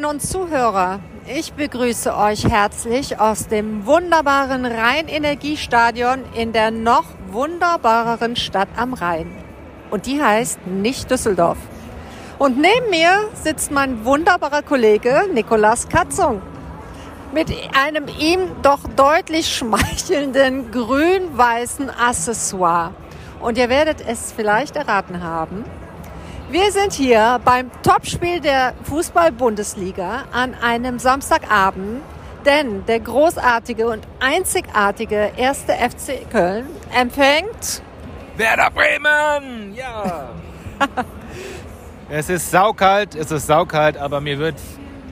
Zuhörerinnen und Zuhörer, ich begrüße euch herzlich aus dem wunderbaren Rhein-Energiestadion in der noch wunderbareren Stadt am Rhein. Und die heißt nicht Düsseldorf. Und neben mir sitzt mein wunderbarer Kollege Nikolas Katzung mit einem ihm doch deutlich schmeichelnden grün-weißen Accessoire. Und ihr werdet es vielleicht erraten haben. Wir sind hier beim Topspiel der Fußball-Bundesliga an einem Samstagabend, denn der großartige und einzigartige erste FC Köln empfängt Werder Bremen! Ja! es ist saukalt, es ist saukalt, aber mir wird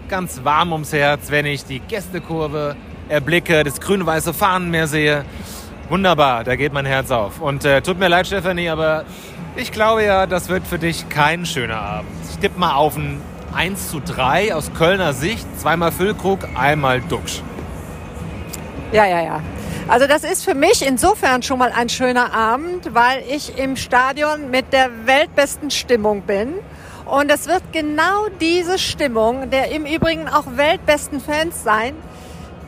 ganz warm ums Herz, wenn ich die Gästekurve erblicke, das grün-weiße Fahnenmeer sehe. Wunderbar, da geht mein Herz auf. Und äh, tut mir leid, Stefanie, aber ich glaube ja, das wird für dich kein schöner Abend. Ich tippe mal auf ein 1 zu 3 aus Kölner Sicht. Zweimal Füllkrug, einmal Duxch. Ja, ja, ja. Also das ist für mich insofern schon mal ein schöner Abend, weil ich im Stadion mit der weltbesten Stimmung bin. Und es wird genau diese Stimmung, der im Übrigen auch weltbesten Fans sein,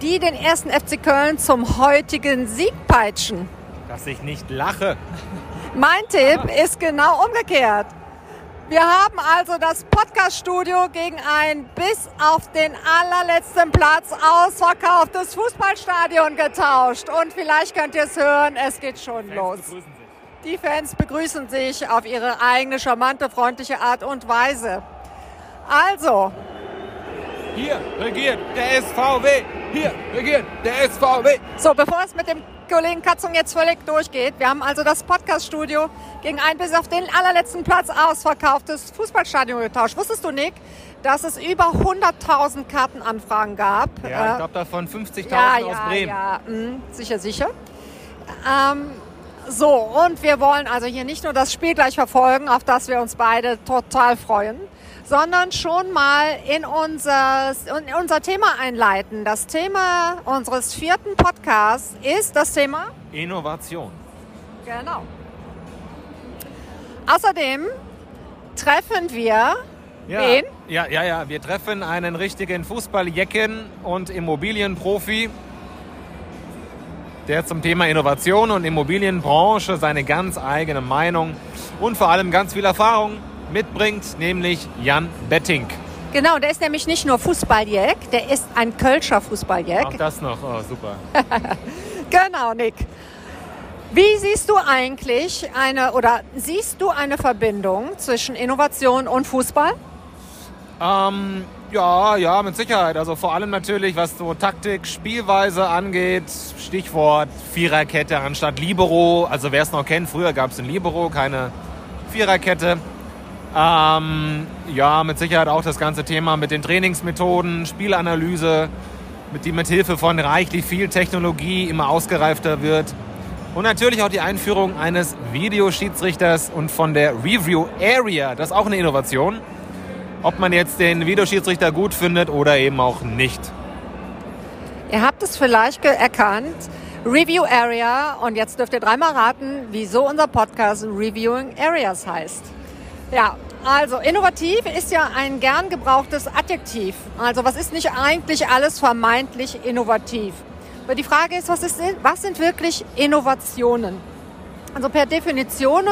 die den ersten FC Köln zum heutigen Sieg peitschen. Dass ich nicht lache. Mein Tipp ist genau umgekehrt. Wir haben also das Podcast-Studio gegen ein bis auf den allerletzten Platz ausverkauftes Fußballstadion getauscht. Und vielleicht könnt ihr es hören, es geht schon Fans los. Die Fans begrüßen sich auf ihre eigene charmante, freundliche Art und Weise. Also, Hier regiert der SVW. Hier regiert der SVW. So, bevor es mit dem Kollegen Katzung jetzt völlig durchgeht, wir haben also das Podcast-Studio gegen ein bis auf den allerletzten Platz ausverkauftes Fußballstadion getauscht. Wusstest du, Nick, dass es über 100.000 Kartenanfragen gab? Ja, Äh, ich glaube davon 50.000 ja, aus ja, Bremen. ja, mh, sicher, sicher. Ähm, so, und wir wollen also hier nicht nur das Spiel gleich verfolgen, auf das wir uns beide total freuen, sondern schon mal in unser, in unser Thema einleiten. Das Thema unseres vierten Podcasts ist das Thema Innovation. Genau. Außerdem treffen wir Ja, wen? ja, ja, ja. Wir treffen einen richtigen Fußballjecken und Immobilienprofi, der zum Thema Innovation und Immobilienbranche seine ganz eigene Meinung und vor allem ganz viel Erfahrung mitbringt, nämlich Jan Betting. Genau, der ist nämlich nicht nur Fußballjack, der ist ein Kölscher Fußballjack. Auch das noch, oh, super. Genau, Nick. Wie siehst du eigentlich eine oder siehst du eine Verbindung zwischen Innovation und Fußball? Ähm, ja, ja, mit Sicherheit. Also vor allem natürlich, was so Taktik, Spielweise angeht. Stichwort Viererkette anstatt Libero. Also wer es noch kennt, früher gab es ein Libero, keine Viererkette. Ähm, ja, mit Sicherheit auch das ganze Thema mit den Trainingsmethoden, Spielanalyse, mit die mit Hilfe von reichlich viel Technologie immer ausgereifter wird. Und natürlich auch die Einführung eines Videoschiedsrichters und von der Review Area. Das ist auch eine Innovation. Ob man jetzt den Videoschiedsrichter gut findet oder eben auch nicht. Ihr habt es vielleicht erkannt. Review Area. Und jetzt dürft ihr dreimal raten, wieso unser Podcast Reviewing Areas heißt. Ja, also innovativ ist ja ein gern gebrauchtes Adjektiv. Also was ist nicht eigentlich alles vermeintlich innovativ? Aber die Frage ist, was, ist, was sind wirklich Innovationen? Also per Definition,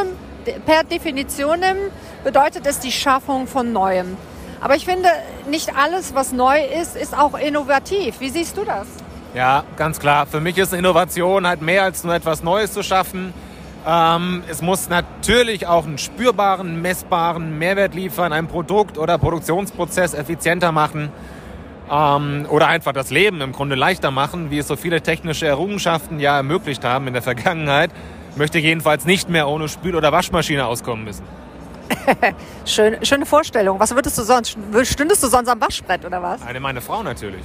per Definitionem bedeutet es die Schaffung von Neuem. Aber ich finde, nicht alles, was neu ist, ist auch innovativ. Wie siehst du das? Ja, ganz klar. Für mich ist Innovation halt mehr als nur etwas Neues zu schaffen. Ähm, es muss natürlich auch einen spürbaren, messbaren Mehrwert liefern, ein Produkt oder Produktionsprozess effizienter machen ähm, oder einfach das Leben im Grunde leichter machen, wie es so viele technische Errungenschaften ja ermöglicht haben in der Vergangenheit. Möchte jedenfalls nicht mehr ohne Spül- oder Waschmaschine auskommen müssen. Schön, schöne Vorstellung. Was würdest du sonst? Stündest du sonst am Waschbrett oder was? Eine meine Frau natürlich.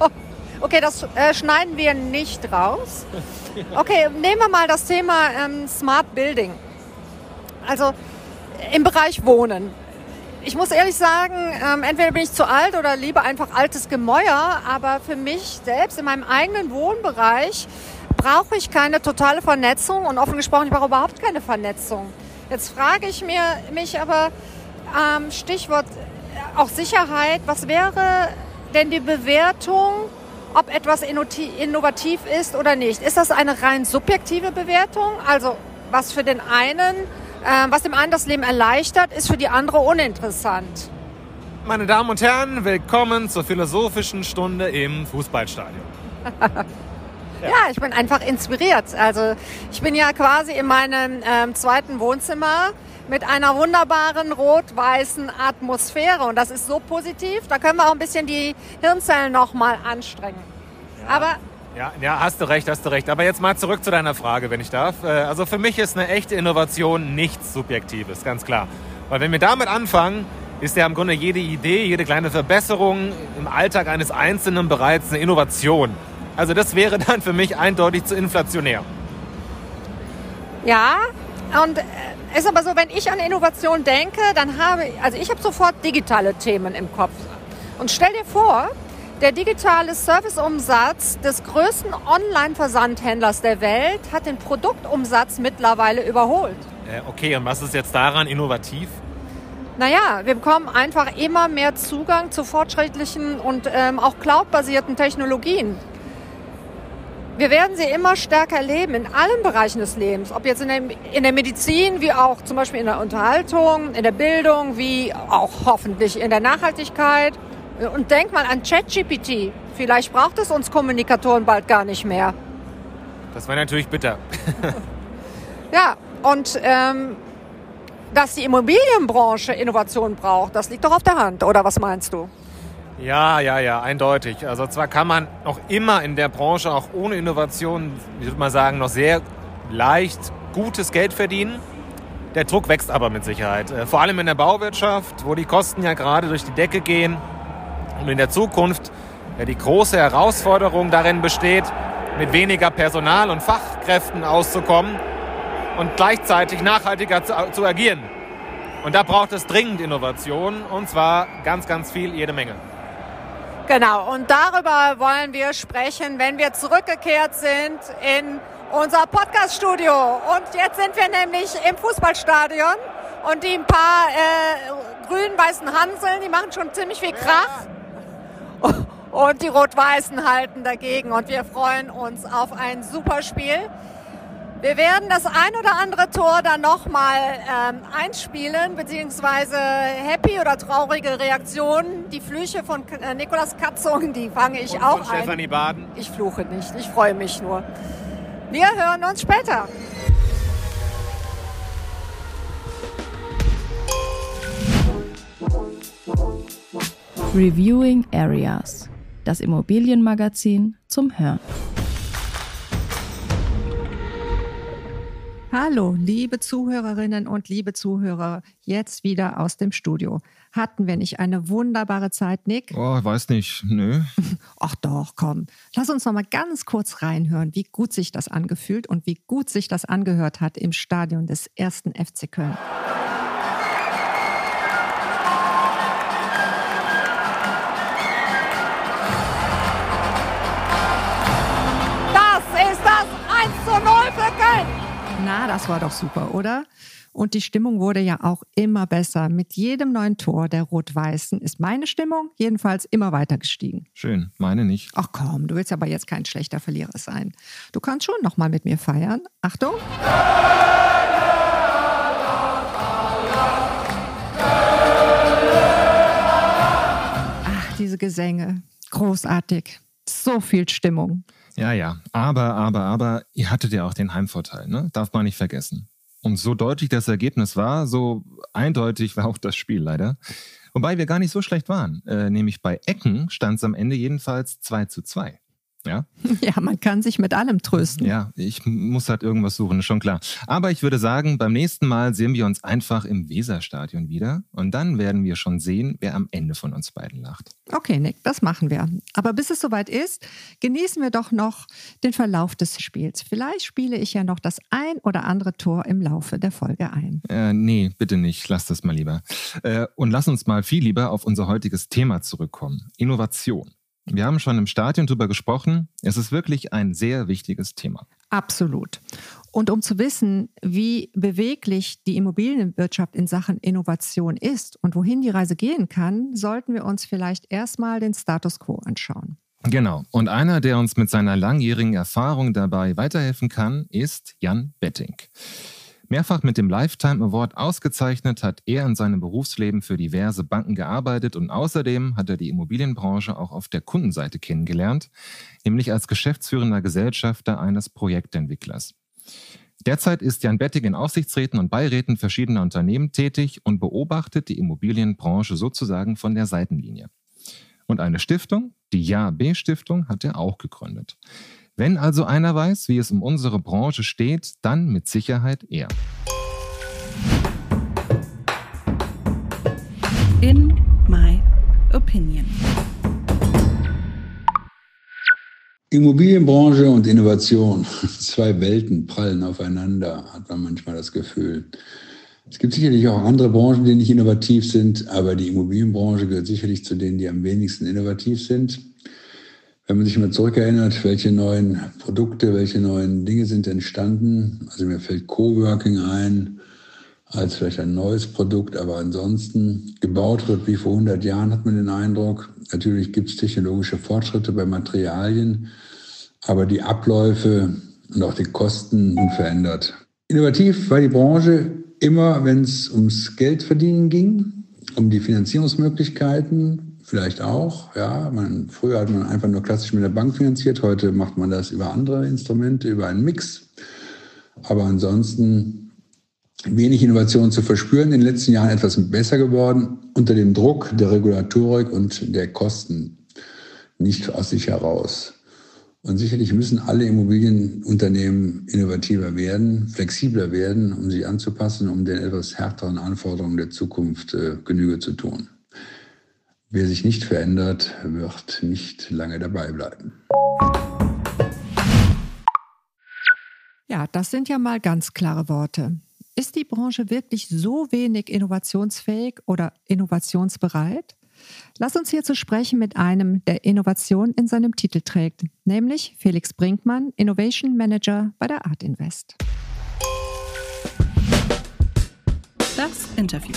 Okay, das äh, schneiden wir nicht raus. Okay, nehmen wir mal das Thema ähm, Smart Building. Also im Bereich Wohnen. Ich muss ehrlich sagen, ähm, entweder bin ich zu alt oder lieber einfach altes Gemäuer, aber für mich selbst in meinem eigenen Wohnbereich brauche ich keine totale Vernetzung und offen gesprochen, ich brauche überhaupt keine Vernetzung. Jetzt frage ich mir, mich aber, ähm, Stichwort auch Sicherheit. Was wäre denn die Bewertung, ob etwas innovativ ist oder nicht? Ist das eine rein subjektive Bewertung? Also was für den einen, äh, was dem einen das Leben erleichtert, ist für die andere uninteressant. Meine Damen und Herren, willkommen zur philosophischen Stunde im Fußballstadion. Ja. ja. ich bin einfach inspiriert. Also ich bin ja quasi in meinem ähm, zweiten Wohnzimmer mit einer wunderbaren rot-weißen Atmosphäre und das ist so positiv. Da können wir auch ein bisschen die Hirnzellen noch mal anstrengen. Ja. Aber ja, ja, hast du recht, hast du recht. Aber jetzt mal zurück zu deiner Frage, wenn ich darf. Äh, also für mich ist eine echte Innovation nichts Subjektives, ganz klar. Weil wenn wir damit anfangen, ist ja im Grunde jede Idee, jede kleine Verbesserung im Alltag eines Einzelnen bereits eine Innovation. Also das wäre dann für mich eindeutig zu inflationär. Ja, und äh, ist aber so, wenn ich an Innovation denke, dann habe ich, also ich habe sofort digitale Themen im Kopf. Und stell dir vor, der digitale Serviceumsatz des größten Online-Versandhändlers der Welt hat den Produktumsatz mittlerweile überholt. Äh, okay, und was ist jetzt daran innovativ? Naja, wir bekommen einfach immer mehr Zugang zu fortschrittlichen und ähm, auch cloud-basierten Technologien wir werden sie immer stärker erleben in allen Bereichen des Lebens, ob jetzt in der, in der Medizin, wie auch zum Beispiel in der Unterhaltung, in der Bildung, wie auch hoffentlich in der Nachhaltigkeit. Und denk mal an ChatGPT. Vielleicht braucht es uns Kommunikatoren bald gar nicht mehr. Das wäre natürlich bitter. ja, und ähm, dass die Immobilienbranche Innovation braucht, das liegt doch auf der Hand, oder was meinst du? Ja, ja, ja, eindeutig. Also zwar kann man noch immer in der Branche auch ohne Innovation, ich würde mal sagen, noch sehr leicht gutes Geld verdienen. Der Druck wächst aber mit Sicherheit. Äh, vor allem in der Bauwirtschaft, wo die Kosten ja gerade durch die Decke gehen. Und in der Zukunft ja, die große Herausforderung darin besteht, mit weniger Personal und Fachkräften auszukommen und gleichzeitig nachhaltiger zu, zu agieren. Und da braucht es dringend Innovation und zwar ganz, ganz viel, jede Menge. Genau, und darüber wollen wir sprechen, wenn wir zurückgekehrt sind in unser Podcast-Studio. Und jetzt sind wir nämlich im Fußballstadion und die ein paar äh, grün-weißen Hanseln, die machen schon ziemlich viel Krach. Und die Rot-Weißen halten dagegen und wir freuen uns auf ein super Spiel. Wir werden das ein oder andere Tor dann nochmal ähm, einspielen, beziehungsweise happy oder traurige Reaktionen. Die Flüche von äh, Nikolas Katzung, die fange ich Und auch von ein. Stefanie Baden. Ich fluche nicht, ich freue mich nur. Wir hören uns später. Reviewing Areas, das Immobilienmagazin zum Hören. Hallo, liebe Zuhörerinnen und liebe Zuhörer, jetzt wieder aus dem Studio. Hatten wir nicht eine wunderbare Zeit, Nick? Oh, weiß nicht, nö. Ach doch, komm. Lass uns noch mal ganz kurz reinhören, wie gut sich das angefühlt und wie gut sich das angehört hat im Stadion des ersten FC Köln. Na, das war doch super, oder? Und die Stimmung wurde ja auch immer besser. Mit jedem neuen Tor der Rot-Weißen ist meine Stimmung jedenfalls immer weiter gestiegen. Schön, meine nicht. Ach komm, du willst aber jetzt kein schlechter Verlierer sein. Du kannst schon noch mal mit mir feiern. Achtung. Ach, diese Gesänge. Großartig. So viel Stimmung. Ja, ja. Aber, aber, aber, ihr hattet ja auch den Heimvorteil, ne? Darf man nicht vergessen. Und so deutlich das Ergebnis war, so eindeutig war auch das Spiel leider. Wobei wir gar nicht so schlecht waren. Äh, nämlich bei Ecken stand es am Ende jedenfalls 2 zu 2. Ja? ja, man kann sich mit allem trösten. Ja, ich muss halt irgendwas suchen, schon klar. Aber ich würde sagen, beim nächsten Mal sehen wir uns einfach im Weserstadion wieder und dann werden wir schon sehen, wer am Ende von uns beiden lacht. Okay, Nick, das machen wir. Aber bis es soweit ist, genießen wir doch noch den Verlauf des Spiels. Vielleicht spiele ich ja noch das ein oder andere Tor im Laufe der Folge ein. Äh, nee, bitte nicht. Lass das mal lieber. Äh, und lass uns mal viel lieber auf unser heutiges Thema zurückkommen. Innovation. Wir haben schon im Stadion darüber gesprochen. Es ist wirklich ein sehr wichtiges Thema. Absolut. Und um zu wissen, wie beweglich die Immobilienwirtschaft in Sachen Innovation ist und wohin die Reise gehen kann, sollten wir uns vielleicht erstmal den Status quo anschauen. Genau. Und einer, der uns mit seiner langjährigen Erfahrung dabei weiterhelfen kann, ist Jan Betting. Mehrfach mit dem Lifetime Award ausgezeichnet hat er in seinem Berufsleben für diverse Banken gearbeitet und außerdem hat er die Immobilienbranche auch auf der Kundenseite kennengelernt, nämlich als geschäftsführender Gesellschafter eines Projektentwicklers. Derzeit ist Jan Bettig in Aufsichtsräten und Beiräten verschiedener Unternehmen tätig und beobachtet die Immobilienbranche sozusagen von der Seitenlinie. Und eine Stiftung, die Ja-B-Stiftung, hat er auch gegründet. Wenn also einer weiß, wie es um unsere Branche steht, dann mit Sicherheit er. In my opinion. Immobilienbranche und Innovation, zwei Welten prallen aufeinander, hat man manchmal das Gefühl. Es gibt sicherlich auch andere Branchen, die nicht innovativ sind, aber die Immobilienbranche gehört sicherlich zu denen, die am wenigsten innovativ sind. Wenn man sich mal zurückerinnert, welche neuen Produkte, welche neuen Dinge sind entstanden. Also mir fällt Coworking ein als vielleicht ein neues Produkt, aber ansonsten gebaut wird wie vor 100 Jahren, hat man den Eindruck. Natürlich gibt es technologische Fortschritte bei Materialien, aber die Abläufe und auch die Kosten unverändert. Innovativ war die Branche immer, wenn es ums Geldverdienen ging, um die Finanzierungsmöglichkeiten, vielleicht auch. Ja, man, früher hat man einfach nur klassisch mit der Bank finanziert, heute macht man das über andere Instrumente, über einen Mix. Aber ansonsten wenig Innovation zu verspüren. In den letzten Jahren etwas besser geworden unter dem Druck der Regulatorik und der Kosten, nicht aus sich heraus. Und sicherlich müssen alle Immobilienunternehmen innovativer werden, flexibler werden, um sich anzupassen, um den etwas härteren Anforderungen der Zukunft äh, Genüge zu tun. Wer sich nicht verändert, wird nicht lange dabei bleiben. Ja, das sind ja mal ganz klare Worte. Ist die Branche wirklich so wenig innovationsfähig oder innovationsbereit? Lass uns hier zu sprechen mit einem, der Innovation in seinem Titel trägt, nämlich Felix Brinkmann, Innovation Manager bei der Art Invest. Das Interview.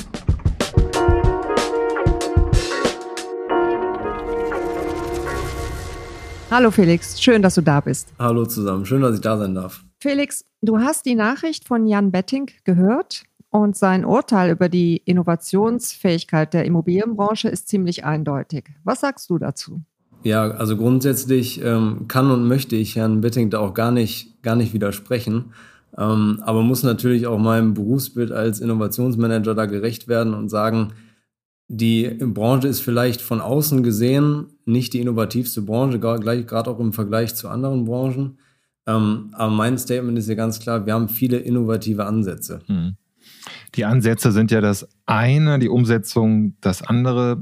Hallo Felix, schön, dass du da bist. Hallo zusammen, schön, dass ich da sein darf. Felix, du hast die Nachricht von Jan Betting gehört und sein Urteil über die Innovationsfähigkeit der Immobilienbranche ist ziemlich eindeutig. Was sagst du dazu? Ja, also grundsätzlich ähm, kann und möchte ich Herrn Betting da auch gar nicht, gar nicht widersprechen. Ähm, aber muss natürlich auch meinem Berufsbild als Innovationsmanager da gerecht werden und sagen, die Branche ist vielleicht von außen gesehen nicht die innovativste Branche, gerade auch im Vergleich zu anderen Branchen. Ähm, aber mein Statement ist ja ganz klar, wir haben viele innovative Ansätze. Hm. Die Ansätze sind ja das eine, die Umsetzung das andere.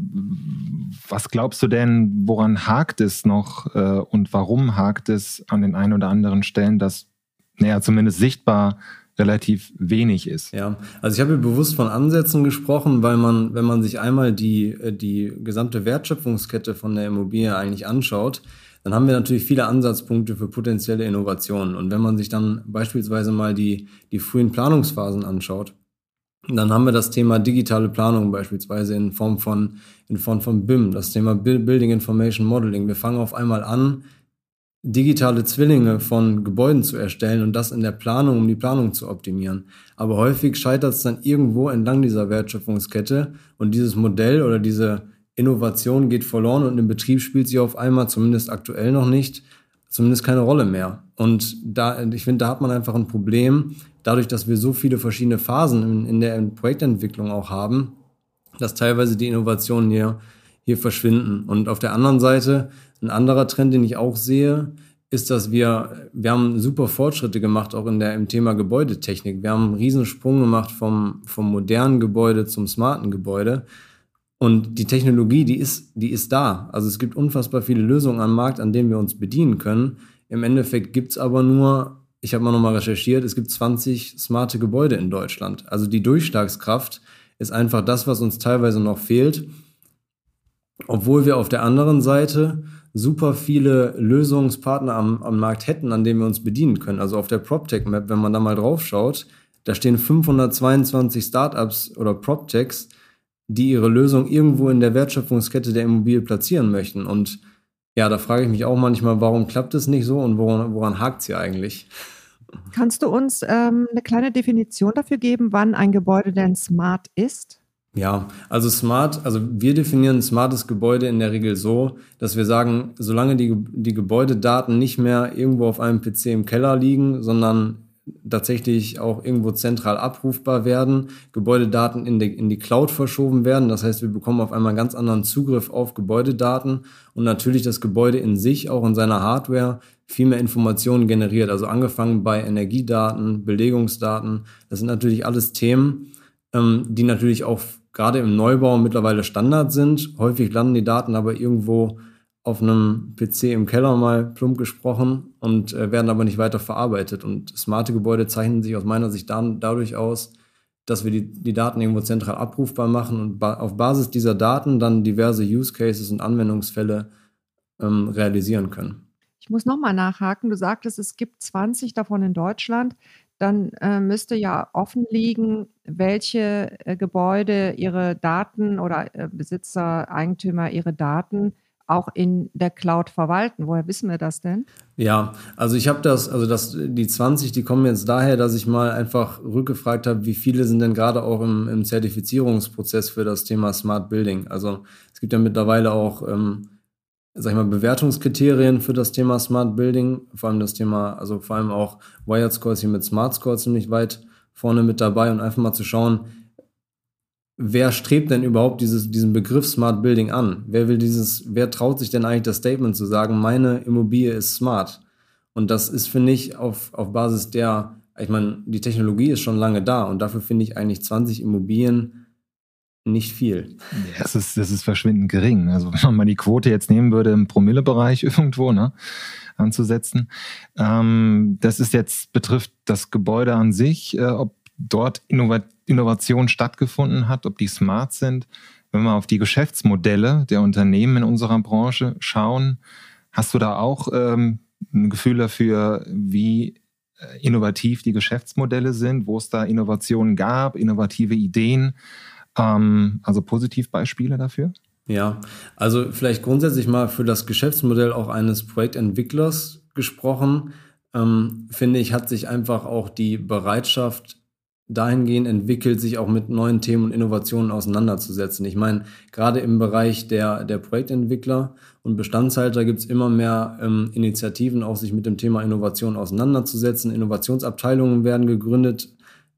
Was glaubst du denn, woran hakt es noch äh, und warum hakt es an den ein oder anderen Stellen, dass, naja, zumindest sichtbar relativ wenig ist. Ja, also ich habe bewusst von Ansätzen gesprochen, weil man, wenn man sich einmal die, äh, die gesamte Wertschöpfungskette von der Immobilie eigentlich anschaut, dann haben wir natürlich viele Ansatzpunkte für potenzielle Innovationen. Und wenn man sich dann beispielsweise mal die, die frühen Planungsphasen anschaut, dann haben wir das Thema digitale Planung beispielsweise in Form von, in Form von BIM, das Thema Building Information Modeling. Wir fangen auf einmal an, digitale Zwillinge von Gebäuden zu erstellen und das in der Planung, um die Planung zu optimieren. Aber häufig scheitert es dann irgendwo entlang dieser Wertschöpfungskette und dieses Modell oder diese Innovation geht verloren und im Betrieb spielt sie auf einmal, zumindest aktuell noch nicht, zumindest keine Rolle mehr. Und da, ich finde, da hat man einfach ein Problem, dadurch, dass wir so viele verschiedene Phasen in, in der Projektentwicklung auch haben, dass teilweise die Innovationen hier, hier verschwinden. Und auf der anderen Seite ein anderer Trend, den ich auch sehe, ist, dass wir, wir haben super Fortschritte gemacht, auch in der, im Thema Gebäudetechnik. Wir haben einen Riesensprung gemacht vom, vom modernen Gebäude zum smarten Gebäude. Und die Technologie, die ist, die ist da. Also es gibt unfassbar viele Lösungen am Markt, an denen wir uns bedienen können. Im Endeffekt gibt's aber nur, ich habe mal nochmal recherchiert, es gibt 20 smarte Gebäude in Deutschland. Also die Durchschlagskraft ist einfach das, was uns teilweise noch fehlt. Obwohl wir auf der anderen Seite super viele Lösungspartner am, am Markt hätten, an denen wir uns bedienen können. Also auf der PropTech-Map, wenn man da mal drauf schaut, da stehen 522 Startups oder PropTechs, die ihre Lösung irgendwo in der Wertschöpfungskette der Immobilie platzieren möchten. Und ja, da frage ich mich auch manchmal, warum klappt es nicht so und woran, woran hakt es hier eigentlich? Kannst du uns ähm, eine kleine Definition dafür geben, wann ein Gebäude denn smart ist? Ja, also smart, also wir definieren smartes Gebäude in der Regel so, dass wir sagen, solange die, die Gebäudedaten nicht mehr irgendwo auf einem PC im Keller liegen, sondern tatsächlich auch irgendwo zentral abrufbar werden, Gebäudedaten in die, in die Cloud verschoben werden. Das heißt, wir bekommen auf einmal ganz anderen Zugriff auf Gebäudedaten und natürlich das Gebäude in sich, auch in seiner Hardware, viel mehr Informationen generiert. Also angefangen bei Energiedaten, Belegungsdaten. Das sind natürlich alles Themen, ähm, die natürlich auch gerade im Neubau mittlerweile Standard sind. Häufig landen die Daten aber irgendwo auf einem PC im Keller mal plump gesprochen und äh, werden aber nicht weiter verarbeitet. Und smarte Gebäude zeichnen sich aus meiner Sicht dann dadurch aus, dass wir die, die Daten irgendwo zentral abrufbar machen und ba auf Basis dieser Daten dann diverse Use Cases und Anwendungsfälle ähm, realisieren können. Ich muss nochmal nachhaken. Du sagtest, es gibt 20 davon in Deutschland. Dann äh, müsste ja offen liegen, welche äh, Gebäude ihre Daten oder äh, Besitzer, Eigentümer ihre Daten auch in der Cloud verwalten. Woher wissen wir das denn? Ja, also ich habe das, also das, die 20, die kommen jetzt daher, dass ich mal einfach rückgefragt habe, wie viele sind denn gerade auch im, im Zertifizierungsprozess für das Thema Smart Building. Also es gibt ja mittlerweile auch, ähm, sag ich mal, Bewertungskriterien für das Thema Smart Building, vor allem das Thema, also vor allem auch Wired Scores hier mit Smart Score ziemlich weit vorne mit dabei und einfach mal zu schauen, wer strebt denn überhaupt dieses, diesen Begriff Smart Building an? Wer will dieses, wer traut sich denn eigentlich das Statement zu sagen, meine Immobilie ist smart? Und das ist, finde ich, auf, auf Basis der, ich meine, die Technologie ist schon lange da und dafür finde ich eigentlich 20 Immobilien nicht viel. Das ist, das ist verschwindend gering. Also wenn man mal die Quote jetzt nehmen würde im Promillebereich irgendwo, ne, anzusetzen. Ähm, das ist jetzt, betrifft das Gebäude an sich, äh, ob dort Innovation Innovation stattgefunden hat, ob die smart sind. Wenn wir auf die Geschäftsmodelle der Unternehmen in unserer Branche schauen, hast du da auch ähm, ein Gefühl dafür, wie äh, innovativ die Geschäftsmodelle sind, wo es da Innovationen gab, innovative Ideen, ähm, also Positivbeispiele dafür? Ja, also vielleicht grundsätzlich mal für das Geschäftsmodell auch eines Projektentwicklers gesprochen, ähm, finde ich, hat sich einfach auch die Bereitschaft dahingehend entwickelt, sich auch mit neuen Themen und Innovationen auseinanderzusetzen. Ich meine, gerade im Bereich der, der Projektentwickler und Bestandshalter gibt es immer mehr ähm, Initiativen, auch sich mit dem Thema Innovation auseinanderzusetzen. Innovationsabteilungen werden gegründet.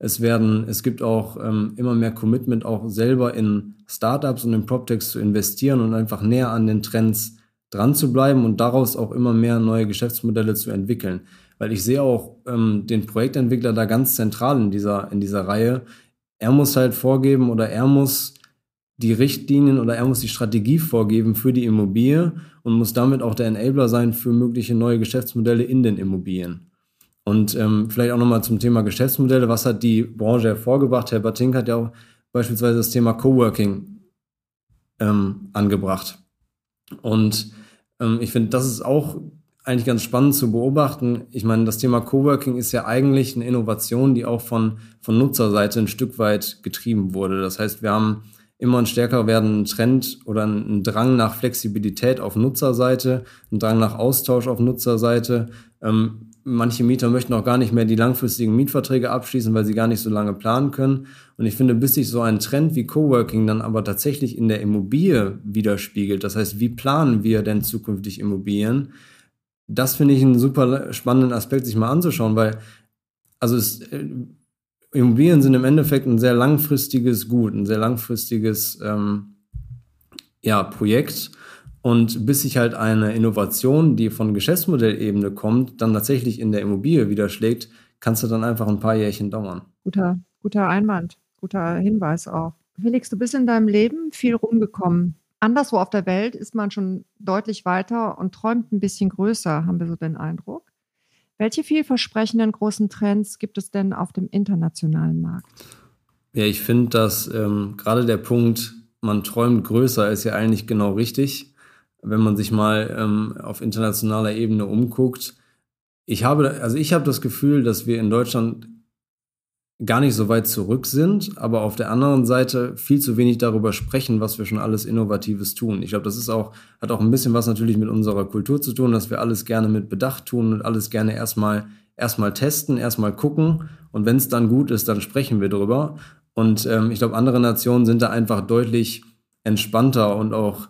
Es werden, es gibt auch ähm, immer mehr Commitment, auch selber in Startups und in PropTechs zu investieren und einfach näher an den Trends dran zu bleiben und daraus auch immer mehr neue Geschäftsmodelle zu entwickeln weil ich sehe auch ähm, den Projektentwickler da ganz zentral in dieser, in dieser Reihe. Er muss halt vorgeben oder er muss die Richtlinien oder er muss die Strategie vorgeben für die Immobilie und muss damit auch der Enabler sein für mögliche neue Geschäftsmodelle in den Immobilien. Und ähm, vielleicht auch nochmal zum Thema Geschäftsmodelle. Was hat die Branche hervorgebracht? Herr Batink hat ja auch beispielsweise das Thema Coworking ähm, angebracht. Und ähm, ich finde, das ist auch eigentlich ganz spannend zu beobachten. Ich meine, das Thema Coworking ist ja eigentlich eine Innovation, die auch von, von Nutzerseite ein Stück weit getrieben wurde. Das heißt, wir haben immer einen stärker werdenden Trend oder einen Drang nach Flexibilität auf Nutzerseite, einen Drang nach Austausch auf Nutzerseite. Ähm, manche Mieter möchten auch gar nicht mehr die langfristigen Mietverträge abschließen, weil sie gar nicht so lange planen können. Und ich finde, bis sich so ein Trend wie Coworking dann aber tatsächlich in der Immobilie widerspiegelt, das heißt, wie planen wir denn zukünftig Immobilien, das finde ich einen super spannenden Aspekt, sich mal anzuschauen, weil also es, äh, Immobilien sind im Endeffekt ein sehr langfristiges Gut, ein sehr langfristiges ähm, ja, Projekt. Und bis sich halt eine Innovation, die von Geschäftsmodellebene kommt, dann tatsächlich in der Immobilie widerschlägt, kannst du dann einfach ein paar Jährchen dauern. Guter, guter Einwand, guter Hinweis auch. Felix, du bist in deinem Leben viel rumgekommen anderswo auf der Welt ist man schon deutlich weiter und träumt ein bisschen größer, haben wir so den Eindruck. Welche vielversprechenden großen Trends gibt es denn auf dem internationalen Markt? Ja, ich finde, dass ähm, gerade der Punkt man träumt größer, ist ja eigentlich genau richtig. Wenn man sich mal ähm, auf internationaler Ebene umguckt. Ich habe, also ich habe das Gefühl, dass wir in Deutschland gar nicht so weit zurück sind, aber auf der anderen Seite viel zu wenig darüber sprechen, was wir schon alles Innovatives tun. Ich glaube, das ist auch, hat auch ein bisschen was natürlich mit unserer Kultur zu tun, dass wir alles gerne mit Bedacht tun und alles gerne erstmal erstmal testen, erstmal gucken und wenn es dann gut ist, dann sprechen wir drüber. Und ähm, ich glaube, andere Nationen sind da einfach deutlich entspannter und auch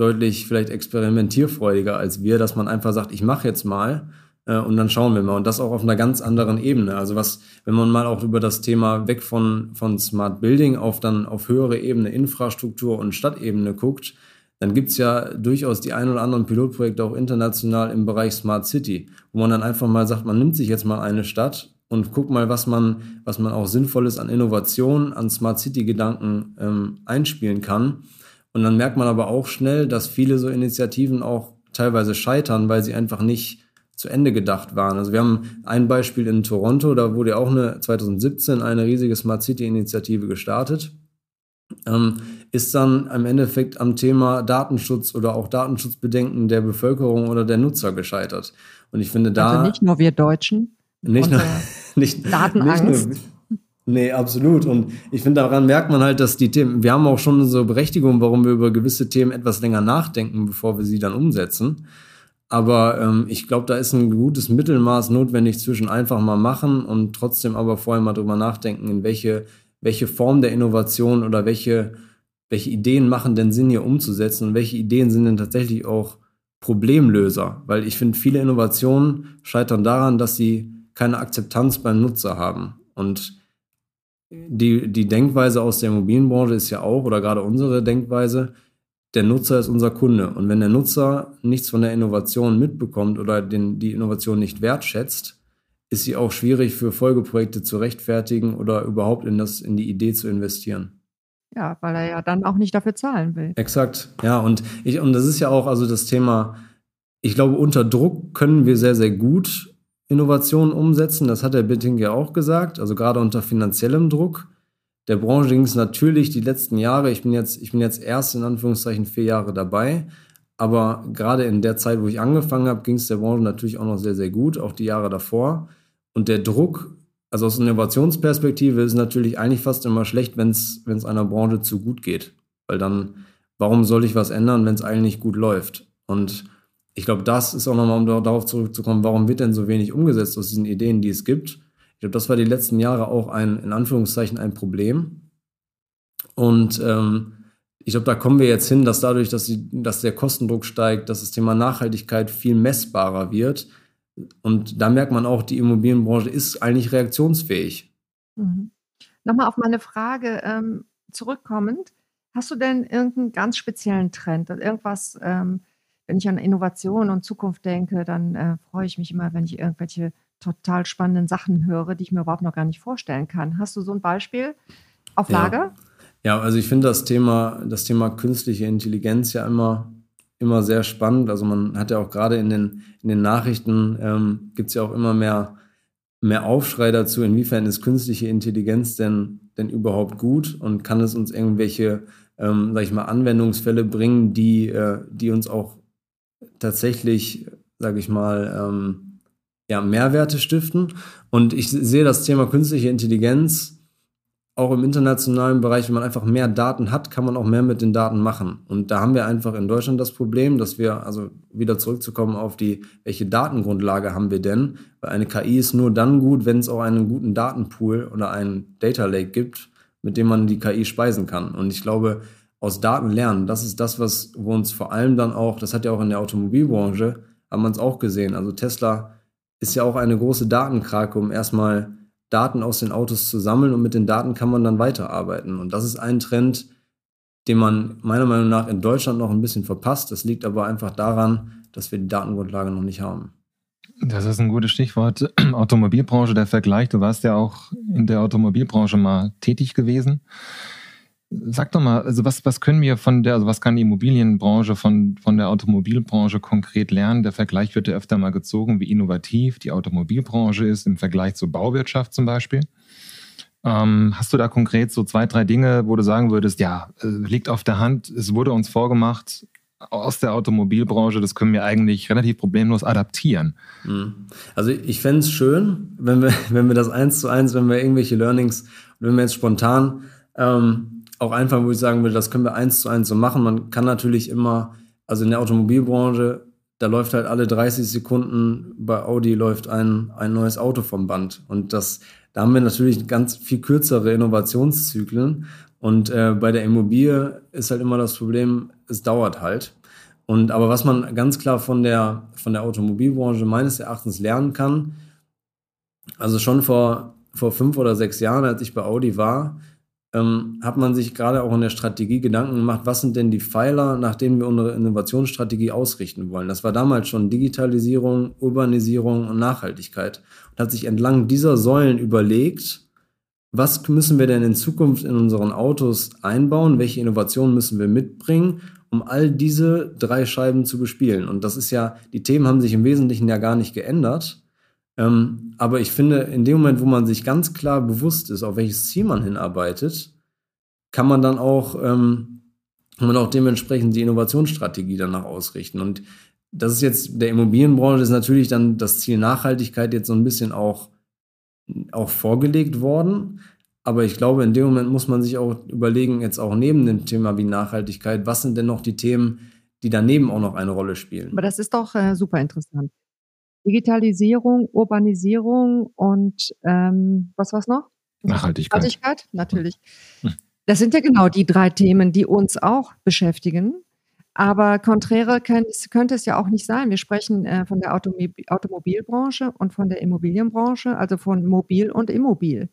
deutlich vielleicht experimentierfreudiger als wir, dass man einfach sagt, ich mache jetzt mal äh, und dann schauen wir mal. Und das auch auf einer ganz anderen Ebene. Also was, wenn man mal auch über das Thema weg von, von Smart Building auf dann auf höhere Ebene Infrastruktur und Stadtebene guckt, dann gibt's ja durchaus die ein oder anderen Pilotprojekte auch international im Bereich Smart City, wo man dann einfach mal sagt, man nimmt sich jetzt mal eine Stadt und guckt mal, was man, was man auch Sinnvolles an Innovation, an Smart City-Gedanken ähm, einspielen kann. Und dann merkt man aber auch schnell, dass viele so Initiativen auch teilweise scheitern, weil sie einfach nicht zu Ende gedacht waren. Also wir haben ein Beispiel in Toronto, da wurde auch eine 2017 eine riesige Smart City Initiative gestartet. Ähm, ist dann im Endeffekt am Thema Datenschutz oder auch Datenschutzbedenken der Bevölkerung oder der Nutzer gescheitert. Und ich finde da. Also nicht nur wir Deutschen. Nicht nur, nicht, Datenangst. Nicht nur, Nee, absolut. Und ich finde, daran merkt man halt, dass die Themen, wir haben auch schon unsere Berechtigung, warum wir über gewisse Themen etwas länger nachdenken, bevor wir sie dann umsetzen. Aber ähm, ich glaube, da ist ein gutes Mittelmaß notwendig zwischen einfach mal machen und trotzdem aber vorher mal drüber nachdenken, in welche, welche Form der Innovation oder welche, welche Ideen machen denn Sinn hier umzusetzen und welche Ideen sind denn tatsächlich auch Problemlöser. Weil ich finde, viele Innovationen scheitern daran, dass sie keine Akzeptanz beim Nutzer haben. Und die, die Denkweise aus der Immobilienbranche ist ja auch, oder gerade unsere Denkweise, der Nutzer ist unser Kunde. Und wenn der Nutzer nichts von der Innovation mitbekommt oder den, die Innovation nicht wertschätzt, ist sie auch schwierig für Folgeprojekte zu rechtfertigen oder überhaupt in, das, in die Idee zu investieren. Ja, weil er ja dann auch nicht dafür zahlen will. Exakt, ja. Und, ich, und das ist ja auch also das Thema, ich glaube, unter Druck können wir sehr, sehr gut Innovationen umsetzen. Das hat der Bitting ja auch gesagt, also gerade unter finanziellem Druck der Branche ging es natürlich die letzten Jahre, ich bin jetzt, ich bin jetzt erst in Anführungszeichen vier Jahre dabei, aber gerade in der Zeit, wo ich angefangen habe, ging es der Branche natürlich auch noch sehr, sehr gut, auch die Jahre davor. Und der Druck, also aus Innovationsperspektive, ist natürlich eigentlich fast immer schlecht, wenn es einer Branche zu gut geht. Weil dann, warum soll ich was ändern, wenn es eigentlich gut läuft? Und ich glaube, das ist auch nochmal, um darauf zurückzukommen, warum wird denn so wenig umgesetzt aus diesen Ideen, die es gibt? Ich glaube, das war die letzten Jahre auch ein, in Anführungszeichen, ein Problem. Und ähm, ich glaube, da kommen wir jetzt hin, dass dadurch, dass, die, dass der Kostendruck steigt, dass das Thema Nachhaltigkeit viel messbarer wird. Und da merkt man auch, die Immobilienbranche ist eigentlich reaktionsfähig. Mhm. Nochmal auf meine Frage ähm, zurückkommend. Hast du denn irgendeinen ganz speziellen Trend? Irgendwas, ähm, wenn ich an Innovation und Zukunft denke, dann äh, freue ich mich immer, wenn ich irgendwelche total spannenden Sachen höre, die ich mir überhaupt noch gar nicht vorstellen kann. Hast du so ein Beispiel auf Lager? Ja, ja also ich finde das Thema, das Thema künstliche Intelligenz ja immer, immer sehr spannend. Also man hat ja auch gerade in den, in den Nachrichten ähm, gibt es ja auch immer mehr, mehr Aufschrei dazu, inwiefern ist künstliche Intelligenz denn, denn überhaupt gut und kann es uns irgendwelche, ähm, sag ich mal, Anwendungsfälle bringen, die, äh, die uns auch tatsächlich, sage ich mal, ähm, ja, Mehrwerte stiften. Und ich sehe das Thema künstliche Intelligenz auch im internationalen Bereich, wenn man einfach mehr Daten hat, kann man auch mehr mit den Daten machen. Und da haben wir einfach in Deutschland das Problem, dass wir, also wieder zurückzukommen auf die, welche Datengrundlage haben wir denn? Weil eine KI ist nur dann gut, wenn es auch einen guten Datenpool oder einen Data Lake gibt, mit dem man die KI speisen kann. Und ich glaube, aus Daten lernen, das ist das, was wo uns vor allem dann auch, das hat ja auch in der Automobilbranche, haben wir es auch gesehen. Also Tesla ist ja auch eine große Datenkrake, um erstmal Daten aus den Autos zu sammeln und mit den Daten kann man dann weiterarbeiten. Und das ist ein Trend, den man meiner Meinung nach in Deutschland noch ein bisschen verpasst. Das liegt aber einfach daran, dass wir die Datengrundlage noch nicht haben. Das ist ein gutes Stichwort. Automobilbranche, der Vergleich. Du warst ja auch in der Automobilbranche mal tätig gewesen. Sag doch mal, also was, was können wir von der, also was kann die Immobilienbranche von, von der Automobilbranche konkret lernen? Der Vergleich wird ja öfter mal gezogen, wie innovativ die Automobilbranche ist im Vergleich zur Bauwirtschaft zum Beispiel. Ähm, hast du da konkret so zwei, drei Dinge, wo du sagen würdest, ja, äh, liegt auf der Hand, es wurde uns vorgemacht aus der Automobilbranche, das können wir eigentlich relativ problemlos adaptieren. Mhm. Also ich fände es schön, wenn wir, wenn wir das eins zu eins, wenn wir irgendwelche Learnings, wenn wir jetzt spontan ähm, auch einfach, wo ich sagen will, das können wir eins zu eins so machen. Man kann natürlich immer, also in der Automobilbranche, da läuft halt alle 30 Sekunden bei Audi läuft ein, ein neues Auto vom Band. Und das, da haben wir natürlich ganz viel kürzere Innovationszyklen. Und äh, bei der Immobilie ist halt immer das Problem, es dauert halt. Und aber was man ganz klar von der, von der Automobilbranche meines Erachtens lernen kann, also schon vor, vor fünf oder sechs Jahren, als ich bei Audi war, ähm, hat man sich gerade auch in der Strategie Gedanken gemacht, was sind denn die Pfeiler, nach denen wir unsere Innovationsstrategie ausrichten wollen. Das war damals schon Digitalisierung, Urbanisierung und Nachhaltigkeit. Und hat sich entlang dieser Säulen überlegt, was müssen wir denn in Zukunft in unseren Autos einbauen, welche Innovationen müssen wir mitbringen, um all diese drei Scheiben zu bespielen. Und das ist ja, die Themen haben sich im Wesentlichen ja gar nicht geändert. Ähm, aber ich finde, in dem Moment, wo man sich ganz klar bewusst ist, auf welches Ziel man hinarbeitet, kann man dann auch, ähm, kann man auch dementsprechend die Innovationsstrategie danach ausrichten. Und das ist jetzt der Immobilienbranche ist natürlich dann das Ziel Nachhaltigkeit jetzt so ein bisschen auch, auch vorgelegt worden. Aber ich glaube, in dem Moment muss man sich auch überlegen, jetzt auch neben dem Thema wie Nachhaltigkeit, was sind denn noch die Themen, die daneben auch noch eine Rolle spielen? Aber das ist doch äh, super interessant. Digitalisierung, Urbanisierung und ähm, was war's noch? Nachhaltigkeit. Nachhaltigkeit, natürlich. Hm. Das sind ja genau die drei Themen, die uns auch beschäftigen. Aber konträre könnte es ja auch nicht sein. Wir sprechen äh, von der Automobil Automobilbranche und von der Immobilienbranche, also von mobil und immobil.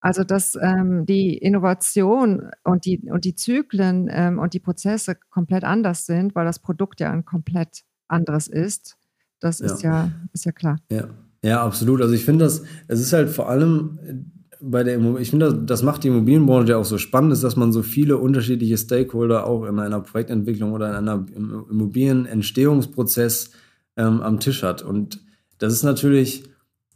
Also dass ähm, die Innovation und die, und die Zyklen ähm, und die Prozesse komplett anders sind, weil das Produkt ja ein komplett anderes ist das ist ja, ja ist ja klar. Ja. ja, absolut. Also ich finde das, es ist halt vor allem äh, bei der Immobilien, ich finde, das macht die Immobilienbranche ja auch so spannend, ist, dass man so viele unterschiedliche Stakeholder auch in einer Projektentwicklung oder in einem Immobilienentstehungsprozess ähm, am Tisch hat. Und das ist natürlich,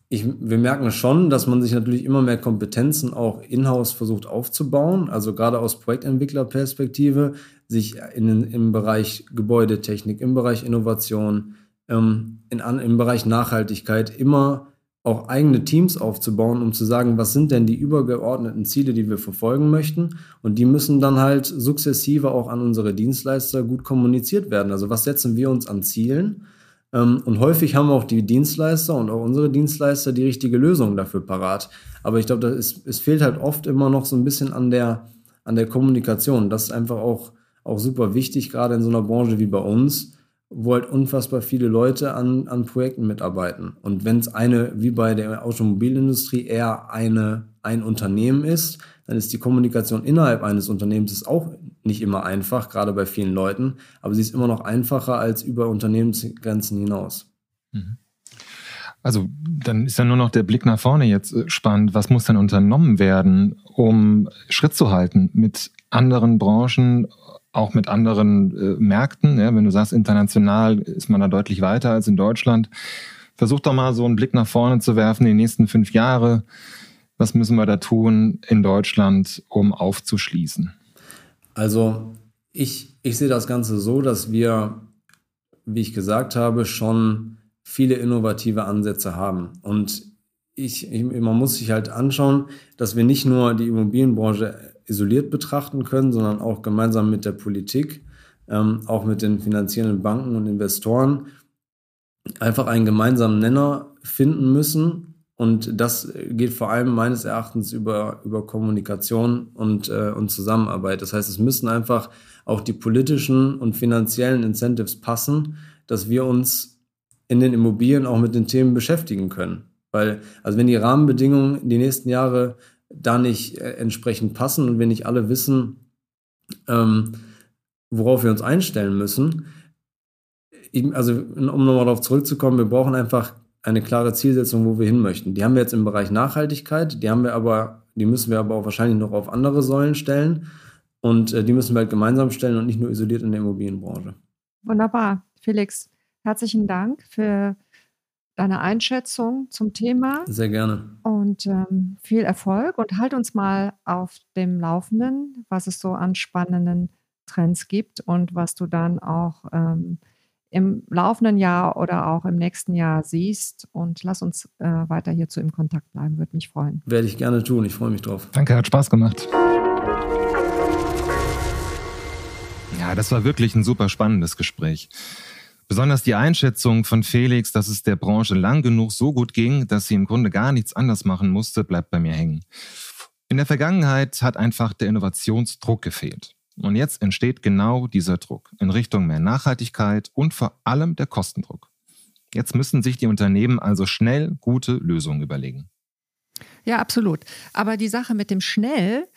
ich, wir merken schon, dass man sich natürlich immer mehr Kompetenzen auch in-house versucht aufzubauen, also gerade aus Projektentwicklerperspektive, sich in, im Bereich Gebäudetechnik, im Bereich Innovation, ähm, in, im Bereich Nachhaltigkeit immer auch eigene Teams aufzubauen, um zu sagen, was sind denn die übergeordneten Ziele, die wir verfolgen möchten. Und die müssen dann halt sukzessive auch an unsere Dienstleister gut kommuniziert werden. Also was setzen wir uns an Zielen? Ähm, und häufig haben auch die Dienstleister und auch unsere Dienstleister die richtige Lösung dafür parat. Aber ich glaube, es fehlt halt oft immer noch so ein bisschen an der, an der Kommunikation. Das ist einfach auch, auch super wichtig, gerade in so einer Branche wie bei uns wo halt unfassbar viele Leute an, an Projekten mitarbeiten. Und wenn es eine, wie bei der Automobilindustrie, eher eine, ein Unternehmen ist, dann ist die Kommunikation innerhalb eines Unternehmens auch nicht immer einfach, gerade bei vielen Leuten, aber sie ist immer noch einfacher als über Unternehmensgrenzen hinaus. Mhm. Also dann ist ja nur noch der Blick nach vorne jetzt äh, spannend. Was muss denn unternommen werden, um Schritt zu halten mit anderen Branchen auch mit anderen äh, Märkten. Ja, wenn du sagst, international ist man da deutlich weiter als in Deutschland. Versuch doch mal so einen Blick nach vorne zu werfen, die nächsten fünf Jahre. Was müssen wir da tun in Deutschland, um aufzuschließen? Also ich, ich sehe das Ganze so, dass wir, wie ich gesagt habe, schon viele innovative Ansätze haben. Und ich, ich, man muss sich halt anschauen, dass wir nicht nur die Immobilienbranche isoliert betrachten können, sondern auch gemeinsam mit der Politik, ähm, auch mit den finanzierenden Banken und Investoren, einfach einen gemeinsamen Nenner finden müssen. Und das geht vor allem meines Erachtens über, über Kommunikation und, äh, und Zusammenarbeit. Das heißt, es müssen einfach auch die politischen und finanziellen Incentives passen, dass wir uns in den Immobilien auch mit den Themen beschäftigen können. Weil, also wenn die Rahmenbedingungen die nächsten Jahre da nicht äh, entsprechend passen und wir nicht alle wissen, ähm, worauf wir uns einstellen müssen. Also, um nochmal darauf zurückzukommen, wir brauchen einfach eine klare Zielsetzung, wo wir hin möchten. Die haben wir jetzt im Bereich Nachhaltigkeit, die haben wir aber, die müssen wir aber auch wahrscheinlich noch auf andere Säulen stellen. Und äh, die müssen wir halt gemeinsam stellen und nicht nur isoliert in der Immobilienbranche. Wunderbar. Felix, herzlichen Dank für deine Einschätzung zum Thema. Sehr gerne. Und ähm, viel Erfolg und halt uns mal auf dem Laufenden, was es so an spannenden Trends gibt und was du dann auch ähm, im laufenden Jahr oder auch im nächsten Jahr siehst. Und lass uns äh, weiter hierzu im Kontakt bleiben, würde mich freuen. Werde ich gerne tun, ich freue mich drauf. Danke, hat Spaß gemacht. Ja, das war wirklich ein super spannendes Gespräch. Besonders die Einschätzung von Felix, dass es der Branche lang genug so gut ging, dass sie im Grunde gar nichts anders machen musste, bleibt bei mir hängen. In der Vergangenheit hat einfach der Innovationsdruck gefehlt. Und jetzt entsteht genau dieser Druck in Richtung mehr Nachhaltigkeit und vor allem der Kostendruck. Jetzt müssen sich die Unternehmen also schnell gute Lösungen überlegen. Ja, absolut. Aber die Sache mit dem Schnell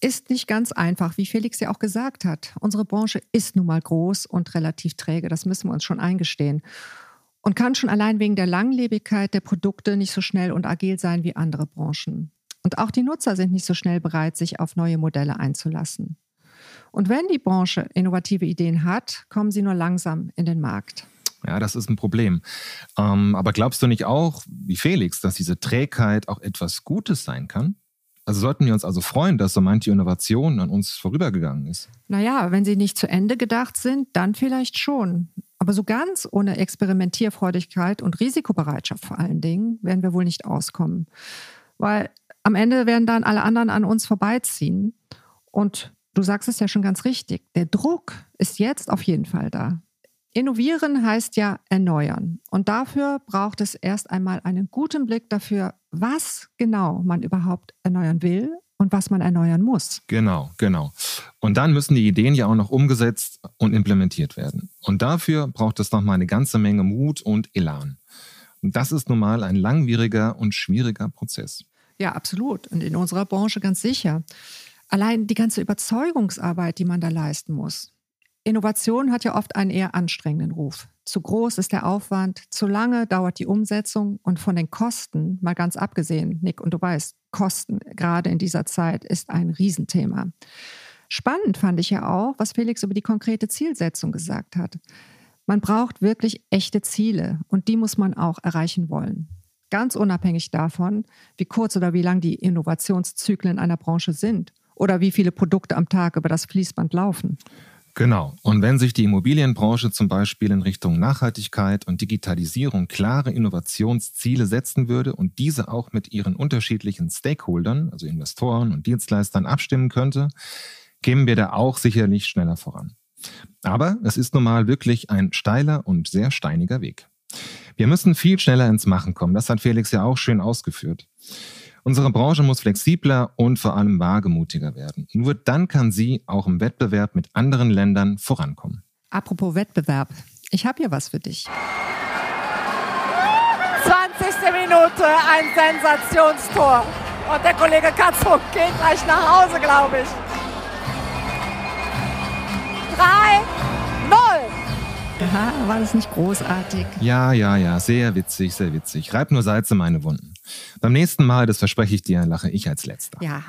ist nicht ganz einfach, wie Felix ja auch gesagt hat. Unsere Branche ist nun mal groß und relativ träge, das müssen wir uns schon eingestehen. Und kann schon allein wegen der Langlebigkeit der Produkte nicht so schnell und agil sein wie andere Branchen. Und auch die Nutzer sind nicht so schnell bereit, sich auf neue Modelle einzulassen. Und wenn die Branche innovative Ideen hat, kommen sie nur langsam in den Markt. Ja, das ist ein Problem. Ähm, aber glaubst du nicht auch, wie Felix, dass diese Trägheit auch etwas Gutes sein kann? Also sollten wir uns also freuen, dass so manche Innovation an uns vorübergegangen ist? Naja, wenn sie nicht zu Ende gedacht sind, dann vielleicht schon. Aber so ganz ohne Experimentierfreudigkeit und Risikobereitschaft vor allen Dingen werden wir wohl nicht auskommen. Weil am Ende werden dann alle anderen an uns vorbeiziehen. Und du sagst es ja schon ganz richtig, der Druck ist jetzt auf jeden Fall da. Innovieren heißt ja erneuern. Und dafür braucht es erst einmal einen guten Blick dafür, was genau man überhaupt erneuern will und was man erneuern muss. Genau, genau. Und dann müssen die Ideen ja auch noch umgesetzt und implementiert werden. Und dafür braucht es nochmal eine ganze Menge Mut und Elan. Und das ist nun mal ein langwieriger und schwieriger Prozess. Ja, absolut. Und in unserer Branche ganz sicher. Allein die ganze Überzeugungsarbeit, die man da leisten muss. Innovation hat ja oft einen eher anstrengenden Ruf. Zu groß ist der Aufwand, zu lange dauert die Umsetzung und von den Kosten, mal ganz abgesehen, Nick, und du weißt, Kosten gerade in dieser Zeit ist ein Riesenthema. Spannend fand ich ja auch, was Felix über die konkrete Zielsetzung gesagt hat. Man braucht wirklich echte Ziele und die muss man auch erreichen wollen. Ganz unabhängig davon, wie kurz oder wie lang die Innovationszyklen einer Branche sind oder wie viele Produkte am Tag über das Fließband laufen. Genau. Und wenn sich die Immobilienbranche zum Beispiel in Richtung Nachhaltigkeit und Digitalisierung klare Innovationsziele setzen würde und diese auch mit ihren unterschiedlichen Stakeholdern, also Investoren und Dienstleistern abstimmen könnte, kämen wir da auch sicherlich schneller voran. Aber es ist nun mal wirklich ein steiler und sehr steiniger Weg. Wir müssen viel schneller ins Machen kommen. Das hat Felix ja auch schön ausgeführt. Unsere Branche muss flexibler und vor allem wagemutiger werden. Nur dann kann sie auch im Wettbewerb mit anderen Ländern vorankommen. Apropos Wettbewerb, ich habe hier was für dich. 20. Minute, ein Sensationstor. Und der Kollege Katzuk geht gleich nach Hause, glaube ich. 3, 0. Aha, war das nicht großartig? Ja, ja, ja, sehr witzig, sehr witzig. Reib nur Salz in meine Wunden. Beim nächsten Mal, das verspreche ich dir, lache ich als Letzter. Ja.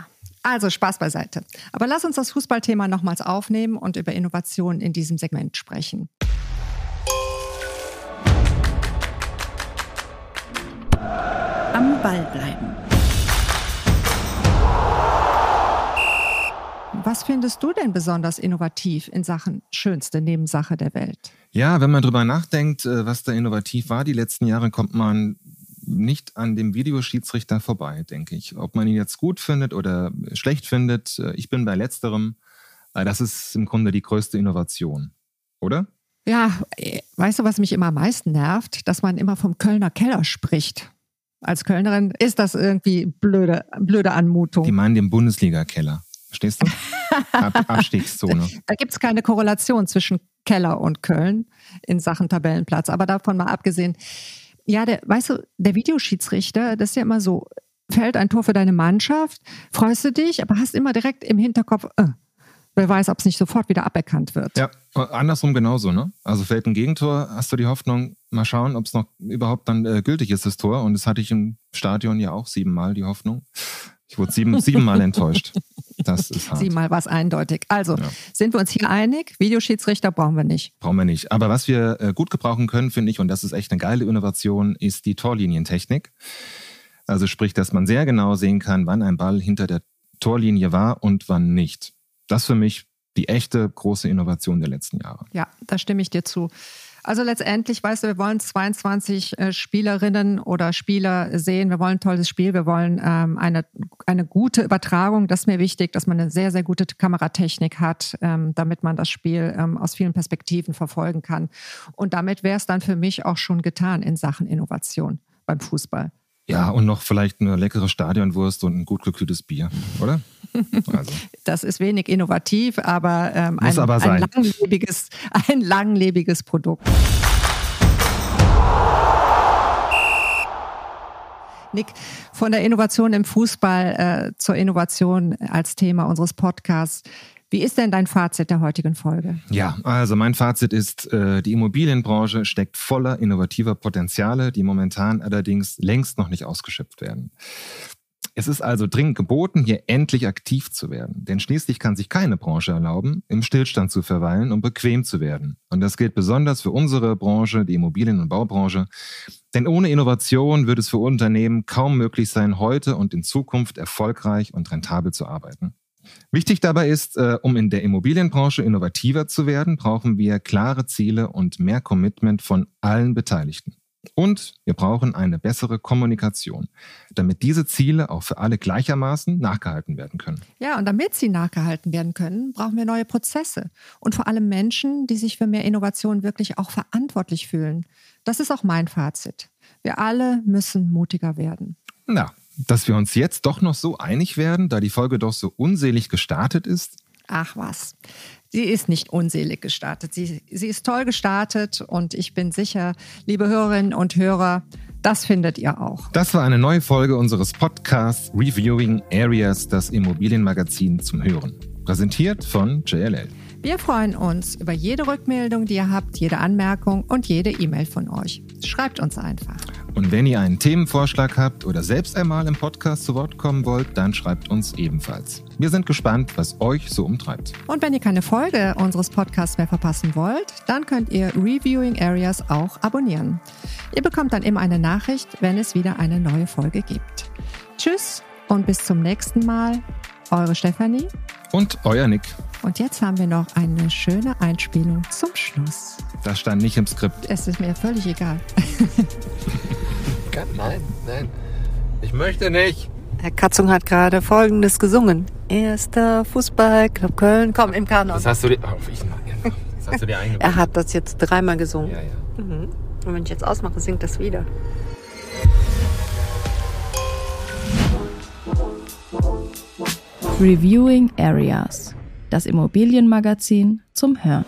Also Spaß beiseite. Aber lass uns das Fußballthema nochmals aufnehmen und über Innovationen in diesem Segment sprechen. Am Ball bleiben. Was findest du denn besonders innovativ in Sachen schönste Nebensache der Welt? Ja, wenn man drüber nachdenkt, äh, was da innovativ war die letzten Jahre, kommt man nicht an dem Videoschiedsrichter vorbei, denke ich. Ob man ihn jetzt gut findet oder schlecht findet, äh, ich bin bei letzterem. Äh, das ist im Grunde die größte Innovation, oder? Ja, äh, weißt du, was mich immer am meisten nervt? Dass man immer vom Kölner Keller spricht. Als Kölnerin ist das irgendwie blöde, blöde Anmutung. Die meinen den Bundesliga-Keller. Verstehst du? Ab Abstiegszone. Da gibt es keine Korrelation zwischen Keller und Köln in Sachen Tabellenplatz. Aber davon mal abgesehen, ja, der, weißt du, der Videoschiedsrichter, das ist ja immer so, fällt ein Tor für deine Mannschaft, freust du dich, aber hast immer direkt im Hinterkopf, äh, wer weiß, ob es nicht sofort wieder aberkannt wird. Ja, andersrum genauso, ne? Also fällt ein Gegentor, hast du die Hoffnung, mal schauen, ob es noch überhaupt dann äh, gültig ist, das Tor. Und das hatte ich im Stadion ja auch siebenmal, die Hoffnung. Ich wurde sieben, siebenmal enttäuscht. Das ist hart. Siebenmal war es eindeutig. Also, ja. sind wir uns hier einig? Videoschiedsrichter brauchen wir nicht. Brauchen wir nicht. Aber was wir äh, gut gebrauchen können, finde ich, und das ist echt eine geile Innovation, ist die Torlinientechnik. Also sprich, dass man sehr genau sehen kann, wann ein Ball hinter der Torlinie war und wann nicht. Das für mich die echte große Innovation der letzten Jahre. Ja, da stimme ich dir zu. Also letztendlich, weißt du, wir wollen 22 äh, Spielerinnen oder Spieler sehen. Wir wollen ein tolles Spiel. Wir wollen ähm, eine, eine gute Übertragung. Das ist mir wichtig, dass man eine sehr, sehr gute Kameratechnik hat, ähm, damit man das Spiel ähm, aus vielen Perspektiven verfolgen kann. Und damit wäre es dann für mich auch schon getan in Sachen Innovation beim Fußball. Ja, und noch vielleicht eine leckere Stadionwurst und ein gut gekühltes Bier, oder? Also. Das ist wenig innovativ, aber, ähm, ein, aber ein, langlebiges, ein langlebiges Produkt. Nick, von der Innovation im Fußball äh, zur Innovation als Thema unseres Podcasts. Wie ist denn dein Fazit der heutigen Folge? Ja, also mein Fazit ist, äh, die Immobilienbranche steckt voller innovativer Potenziale, die momentan allerdings längst noch nicht ausgeschöpft werden. Es ist also dringend geboten, hier endlich aktiv zu werden. Denn schließlich kann sich keine Branche erlauben, im Stillstand zu verweilen und bequem zu werden. Und das gilt besonders für unsere Branche, die Immobilien- und Baubranche. Denn ohne Innovation wird es für Unternehmen kaum möglich sein, heute und in Zukunft erfolgreich und rentabel zu arbeiten. Wichtig dabei ist, äh, um in der Immobilienbranche innovativer zu werden, brauchen wir klare Ziele und mehr Commitment von allen Beteiligten. Und wir brauchen eine bessere Kommunikation, damit diese Ziele auch für alle gleichermaßen nachgehalten werden können. Ja, und damit sie nachgehalten werden können, brauchen wir neue Prozesse und vor allem Menschen, die sich für mehr Innovation wirklich auch verantwortlich fühlen. Das ist auch mein Fazit. Wir alle müssen mutiger werden. Na, dass wir uns jetzt doch noch so einig werden, da die Folge doch so unselig gestartet ist? Ach was. Sie ist nicht unselig gestartet. Sie, sie ist toll gestartet und ich bin sicher, liebe Hörerinnen und Hörer, das findet ihr auch. Das war eine neue Folge unseres Podcasts Reviewing Areas, das Immobilienmagazin zum Hören. Präsentiert von JLL. Wir freuen uns über jede Rückmeldung, die ihr habt, jede Anmerkung und jede E-Mail von euch. Schreibt uns einfach. Und wenn ihr einen Themenvorschlag habt oder selbst einmal im Podcast zu Wort kommen wollt, dann schreibt uns ebenfalls. Wir sind gespannt, was euch so umtreibt. Und wenn ihr keine Folge unseres Podcasts mehr verpassen wollt, dann könnt ihr Reviewing Areas auch abonnieren. Ihr bekommt dann immer eine Nachricht, wenn es wieder eine neue Folge gibt. Tschüss und bis zum nächsten Mal. Eure Stefanie und euer Nick. Und jetzt haben wir noch eine schöne Einspielung zum Schluss. Das stand nicht im Skript. Es ist mir völlig egal. nein, nein. Ich möchte nicht. Herr Katzung hat gerade Folgendes gesungen. Erster Fußballclub Köln. Komm, im Kanon. Das hast du dir, oh, ich, das hast du dir Er hat das jetzt dreimal gesungen. Ja, ja. Mhm. Und wenn ich jetzt ausmache, singt das wieder. Reviewing Areas, das Immobilienmagazin zum Hören.